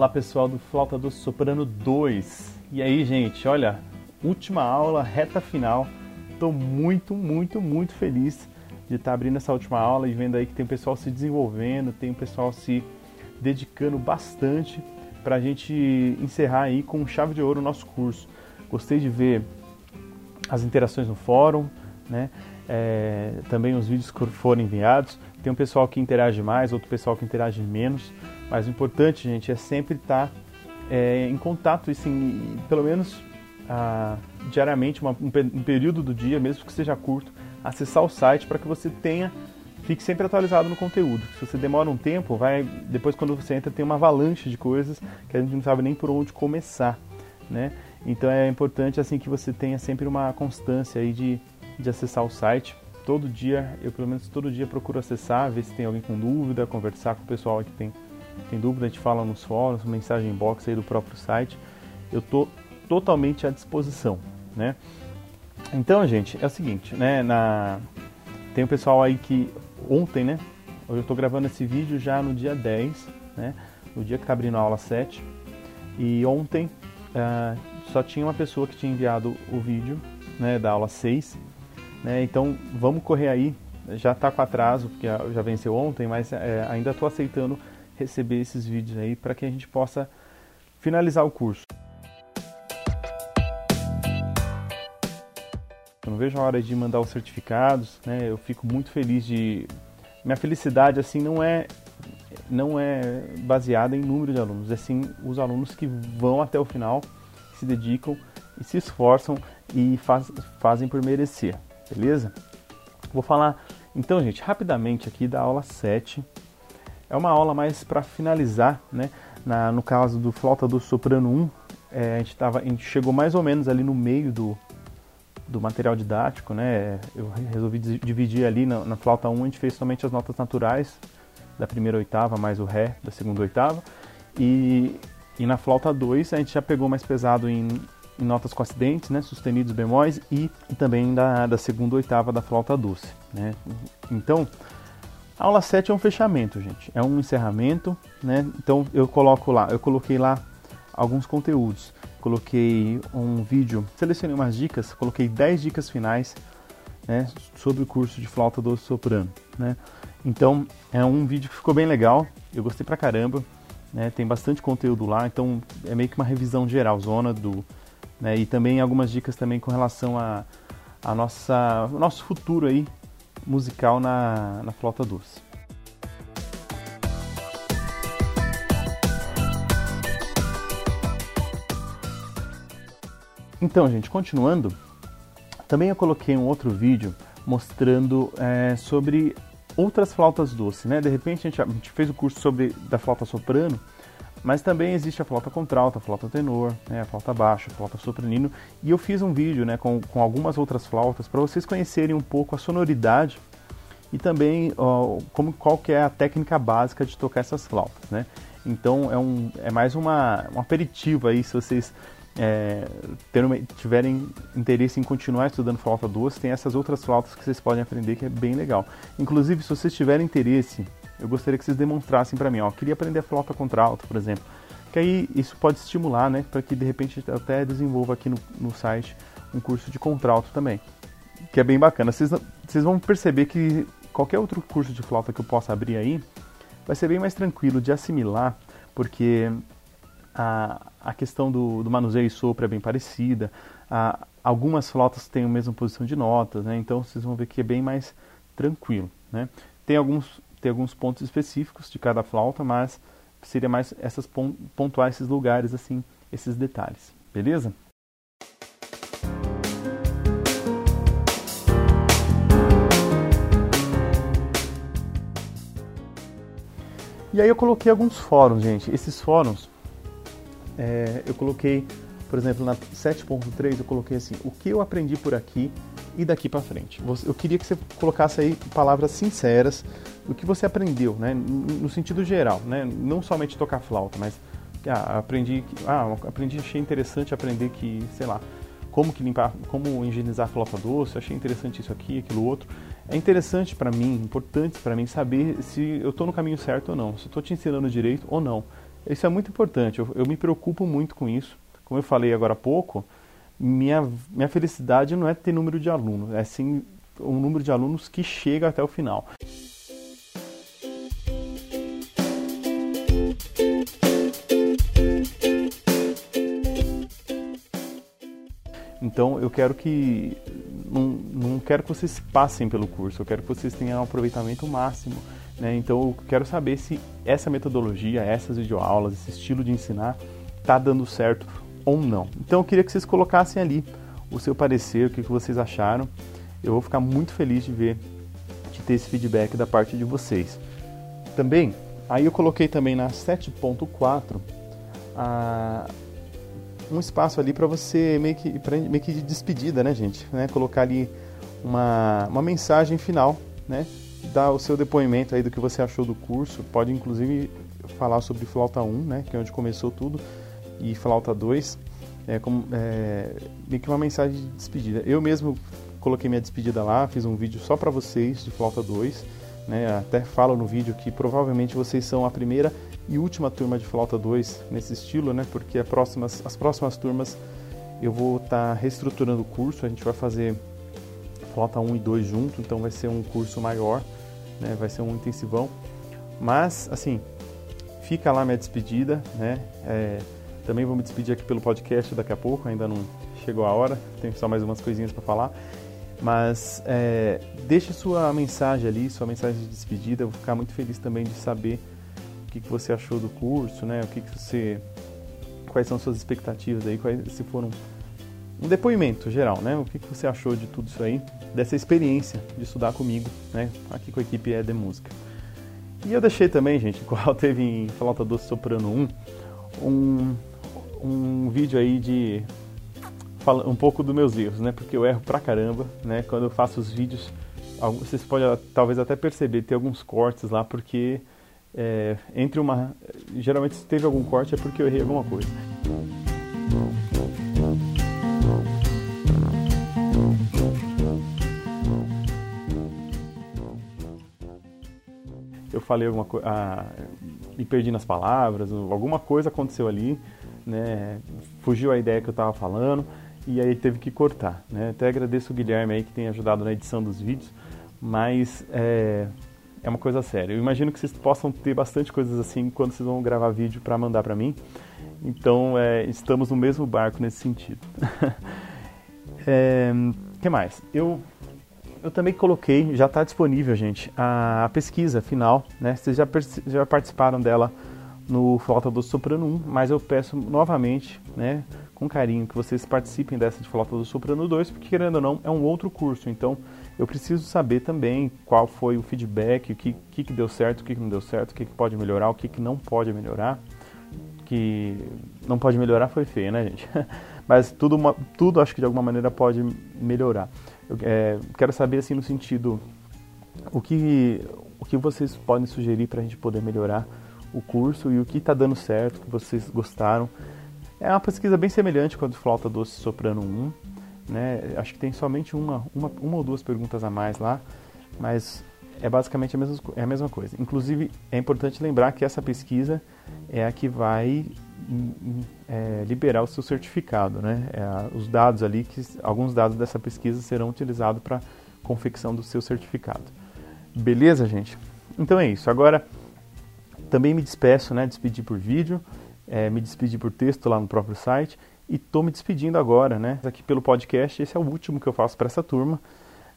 Olá pessoal do Flauta do Soprano 2. E aí, gente, olha, última aula, reta final. Estou muito, muito, muito feliz de estar tá abrindo essa última aula e vendo aí que tem o pessoal se desenvolvendo, tem o pessoal se dedicando bastante para a gente encerrar aí com chave de ouro o nosso curso. Gostei de ver as interações no fórum, né? É, também os vídeos que foram enviados. Tem um pessoal que interage mais, outro pessoal que interage menos. Mas o importante, gente, é sempre estar é, em contato, assim, pelo menos ah, diariamente, uma, um, um período do dia, mesmo que seja curto, acessar o site para que você tenha fique sempre atualizado no conteúdo. Se você demora um tempo, vai depois quando você entra tem uma avalanche de coisas que a gente não sabe nem por onde começar, né? Então é importante assim que você tenha sempre uma constância aí de, de acessar o site. Todo dia, eu pelo menos todo dia procuro acessar, ver se tem alguém com dúvida, conversar com o pessoal que tem, tem dúvida, a gente fala nos fóruns, mensagem inbox aí do próprio site. Eu tô totalmente à disposição, né? Então, gente, é o seguinte, né? Na... Tem um pessoal aí que ontem, né? Hoje eu estou gravando esse vídeo já no dia 10, né? No dia que está abrindo a aula 7. E ontem uh, só tinha uma pessoa que tinha enviado o vídeo né, da aula 6. Né? Então vamos correr aí. Já está com atraso, porque já venceu ontem, mas é, ainda estou aceitando receber esses vídeos aí para que a gente possa finalizar o curso. Eu não vejo a hora de mandar os certificados, né? Eu fico muito feliz de minha felicidade assim não é não é baseada em número de alunos, é sim os alunos que vão até o final, se dedicam e se esforçam e faz, fazem por merecer, beleza? Vou falar então, gente, rapidamente aqui da aula 7. É uma aula mais para finalizar, né? Na, no caso do flauta do soprano 1, é, a, gente tava, a gente chegou mais ou menos ali no meio do, do material didático, né? Eu resolvi dividir ali na, na, flauta 1, a gente fez somente as notas naturais da primeira oitava mais o ré da segunda oitava. E, e na flauta 2 a gente já pegou mais pesado em, em notas com acidentes, né? Sustenidos bemóis e, e também da, da segunda oitava da flauta doce, né? Então, a aula 7 é um fechamento, gente. É um encerramento, né? Então eu coloco lá, eu coloquei lá alguns conteúdos coloquei um vídeo, selecionei umas dicas, coloquei 10 dicas finais né, sobre o curso de flauta doce soprano. Né? Então é um vídeo que ficou bem legal, eu gostei pra caramba, né, tem bastante conteúdo lá, então é meio que uma revisão geral, zona do. Né, e também algumas dicas também com relação a, a nossa, nosso futuro aí musical na, na flauta doce. Então, gente, continuando, também eu coloquei um outro vídeo mostrando é, sobre outras flautas doces, né? De repente a gente, a gente, fez o curso sobre da flauta soprano, mas também existe a flauta contralto, a flauta tenor, né? a flauta baixa, a flauta sopranino, e eu fiz um vídeo, né, com, com algumas outras flautas para vocês conhecerem um pouco a sonoridade e também ó, como qual que é a técnica básica de tocar essas flautas, né? Então é, um, é mais uma, um aperitivo aí se vocês é, tiverem interesse em continuar estudando flauta doce, tem essas outras flautas que vocês podem aprender que é bem legal. Inclusive, se vocês tiverem interesse, eu gostaria que vocês demonstrassem para mim, ó, queria aprender flauta contralto, por exemplo, que aí isso pode estimular, né, para que de repente até desenvolva aqui no, no site um curso de contralto também, que é bem bacana. Vocês, vão perceber que qualquer outro curso de flauta que eu possa abrir aí vai ser bem mais tranquilo de assimilar, porque a, a questão do, do manuseio e sopro é bem parecida. A, algumas flautas têm a mesma posição de notas, né? então vocês vão ver que é bem mais tranquilo. Né? Tem, alguns, tem alguns pontos específicos de cada flauta, mas seria mais essas pontuar esses lugares, assim, esses detalhes. Beleza? E aí eu coloquei alguns fóruns, gente. Esses fóruns é, eu coloquei, por exemplo, na 7.3 eu coloquei assim, o que eu aprendi por aqui e daqui para frente. Eu queria que você colocasse aí palavras sinceras do que você aprendeu, né, no sentido geral, né, não somente tocar flauta, mas ah, aprendi, ah, aprendi, achei interessante aprender que, sei lá, como que limpar, como higienizar a flauta doce, achei interessante isso aqui, aquilo outro. É interessante para mim, importante para mim saber se eu estou no caminho certo ou não, se estou te ensinando direito ou não. Isso é muito importante, eu, eu me preocupo muito com isso. Como eu falei agora há pouco, minha, minha felicidade não é ter número de alunos, é sim um número de alunos que chega até o final. Então eu quero que não, não quero que vocês passem pelo curso, eu quero que vocês tenham um aproveitamento máximo. Né? Então eu quero saber se essa metodologia, essas videoaulas, esse estilo de ensinar está dando certo ou não. Então eu queria que vocês colocassem ali o seu parecer, o que, vocês acharam. Eu vou ficar muito feliz de ver, de ter esse feedback da parte de vocês. Também, aí eu coloquei também na 7.4 a um espaço ali para você meio que, pra, meio que de despedida, né, gente? Né? Colocar ali uma, uma mensagem final, né? Dar o seu depoimento aí do que você achou do curso. Pode inclusive falar sobre flauta 1, né? Que é onde começou tudo, e flauta 2. É, como, é, meio que uma mensagem de despedida. Eu mesmo coloquei minha despedida lá, fiz um vídeo só para vocês de flauta 2. Né? Até falo no vídeo que provavelmente vocês são a primeira e última turma de flauta 2 nesse estilo, né? Porque próximas, as próximas turmas eu vou estar tá reestruturando o curso, a gente vai fazer flauta 1 e 2 junto, então vai ser um curso maior, né? Vai ser um intensivão. Mas, assim, fica lá minha despedida, né? É, também vou me despedir aqui pelo podcast daqui a pouco, ainda não chegou a hora, tem só mais umas coisinhas para falar. Mas é, deixe sua mensagem ali, sua mensagem de despedida. Eu vou ficar muito feliz também de saber o que, que você achou do curso, né? O que, que você, quais são suas expectativas aí, quais se foram um depoimento geral, né? O que, que você achou de tudo isso aí, dessa experiência de estudar comigo, né? Aqui com a equipe é de música. E eu deixei também, gente, qual teve em Flauta Doce Soprano 1, um, um vídeo aí de um pouco dos meus erros, né? Porque eu erro pra caramba, né? Quando eu faço os vídeos, vocês podem talvez até perceber, tem alguns cortes lá, porque é, entre uma. Geralmente, se teve algum corte é porque eu errei alguma coisa. Eu falei alguma coisa. Ah, me perdi nas palavras, alguma coisa aconteceu ali, né? Fugiu a ideia que eu estava falando e aí teve que cortar. Né? Até agradeço o Guilherme aí que tem ajudado na edição dos vídeos, mas é, é uma coisa séria. Eu imagino que vocês possam ter bastante coisas assim quando vocês vão gravar vídeo para mandar para mim. Então, é, estamos no mesmo barco nesse sentido. é, que mais? Eu, eu também coloquei, já está disponível, gente, a, a, pesquisa final. Né? Vocês já, já participaram dela no Flauta do Soprano 1, mas eu peço novamente, né, com carinho, que vocês participem dessa de Flauta do Soprano 2, porque querendo ou não, é um outro curso. Então, eu preciso saber também qual foi o feedback, o que, que, que deu certo, o que, que não deu certo, o que, que pode melhorar, o que, que não pode melhorar. Que não pode melhorar foi feio, né, gente? Mas tudo, tudo acho que de alguma maneira pode melhorar. Eu é, quero saber, assim, no sentido, o que, o que vocês podem sugerir para a gente poder melhorar o curso e o que está dando certo, o que vocês gostaram. É uma pesquisa bem semelhante com a do Flauta Doce Soprano 1, né? Acho que tem somente uma, uma, uma ou duas perguntas a mais lá, mas é basicamente a mesma, é a mesma coisa. Inclusive, é importante lembrar que essa pesquisa é a que vai hum, hum, é, liberar o seu certificado, né? É, os dados ali, que alguns dados dessa pesquisa serão utilizados para confecção do seu certificado. Beleza, gente? Então é isso. Agora, também me despeço, né? Despedir por vídeo, é, me despedir por texto lá no próprio site e estou me despedindo agora, né? Aqui pelo podcast, esse é o último que eu faço para essa turma.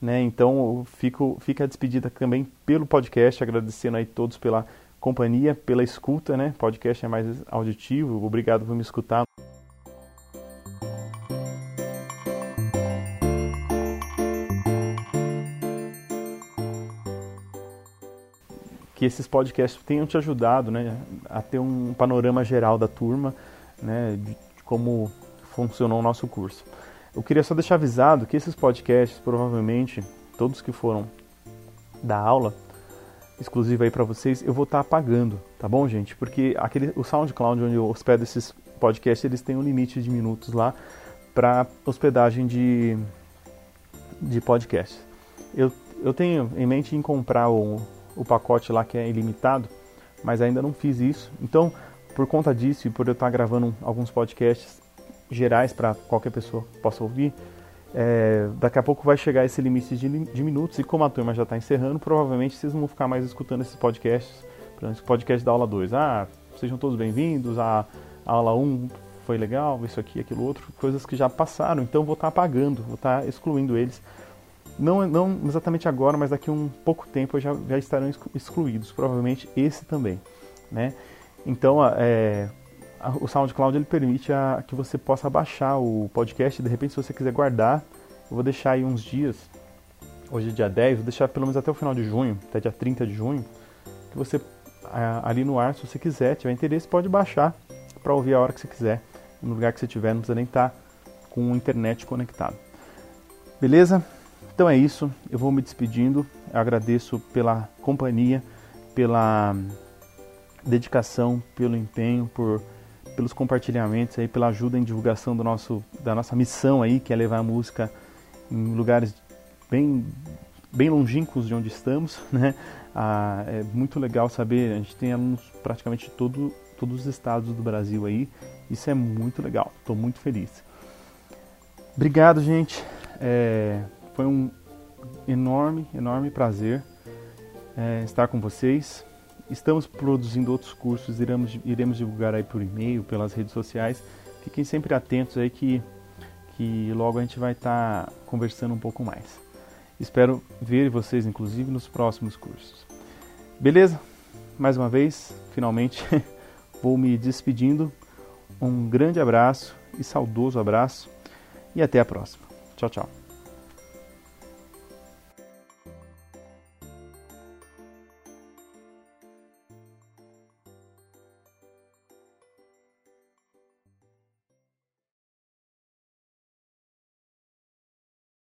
Né? Então fico, fica a despedida também pelo podcast, agradecendo aí todos pela companhia, pela escuta, né? Podcast é mais auditivo, obrigado por me escutar. Que esses podcasts tenham te ajudado, né, a ter um panorama geral da turma, né, de como funcionou o nosso curso. Eu queria só deixar avisado que esses podcasts, provavelmente, todos que foram da aula, exclusiva aí para vocês, eu vou estar tá apagando, tá bom, gente? Porque aquele, o SoundCloud onde eu hospedo esses podcasts, eles têm um limite de minutos lá para hospedagem de, de podcasts. Eu, eu tenho em mente em comprar o, o pacote lá que é ilimitado, mas ainda não fiz isso. Então, por conta disso e por eu estar gravando alguns podcasts gerais para qualquer pessoa possa ouvir, é, daqui a pouco vai chegar esse limite de, de minutos e como a turma já está encerrando, provavelmente vocês não vão ficar mais escutando esses podcasts, exemplo, podcast da aula 2. Ah, sejam todos bem-vindos, a, a aula 1 um foi legal, isso aqui, aquilo outro, coisas que já passaram, então vou estar tá apagando, vou estar tá excluindo eles. Não, não exatamente agora, mas daqui a um pouco tempo já, já estarão excluídos, provavelmente esse também. Né? Então, é, o SoundCloud ele permite a, que você possa baixar o podcast. De repente, se você quiser guardar, eu vou deixar aí uns dias. Hoje é dia 10, vou deixar pelo menos até o final de junho, até dia 30 de junho. Que você, ali no ar, se você quiser, tiver interesse, pode baixar para ouvir a hora que você quiser, no lugar que você estiver, não precisa nem estar tá com a internet conectado. Beleza? Então é isso, eu vou me despedindo. Eu agradeço pela companhia, pela dedicação, pelo empenho, por, pelos compartilhamentos aí, pela ajuda em divulgação do nosso, da nossa missão aí, que é levar a música em lugares bem, bem longínquos de onde estamos, né? Ah, é muito legal saber, a gente tem alunos praticamente de todo, todos os estados do Brasil aí, isso é muito legal, estou muito feliz. Obrigado, gente. É, foi um enorme, enorme prazer é, estar com vocês. Estamos produzindo outros cursos, iremos, iremos divulgar aí por e-mail, pelas redes sociais. Fiquem sempre atentos aí que, que logo a gente vai estar tá conversando um pouco mais. Espero ver vocês, inclusive, nos próximos cursos. Beleza? Mais uma vez, finalmente, vou me despedindo. Um grande abraço e saudoso abraço e até a próxima. Tchau, tchau.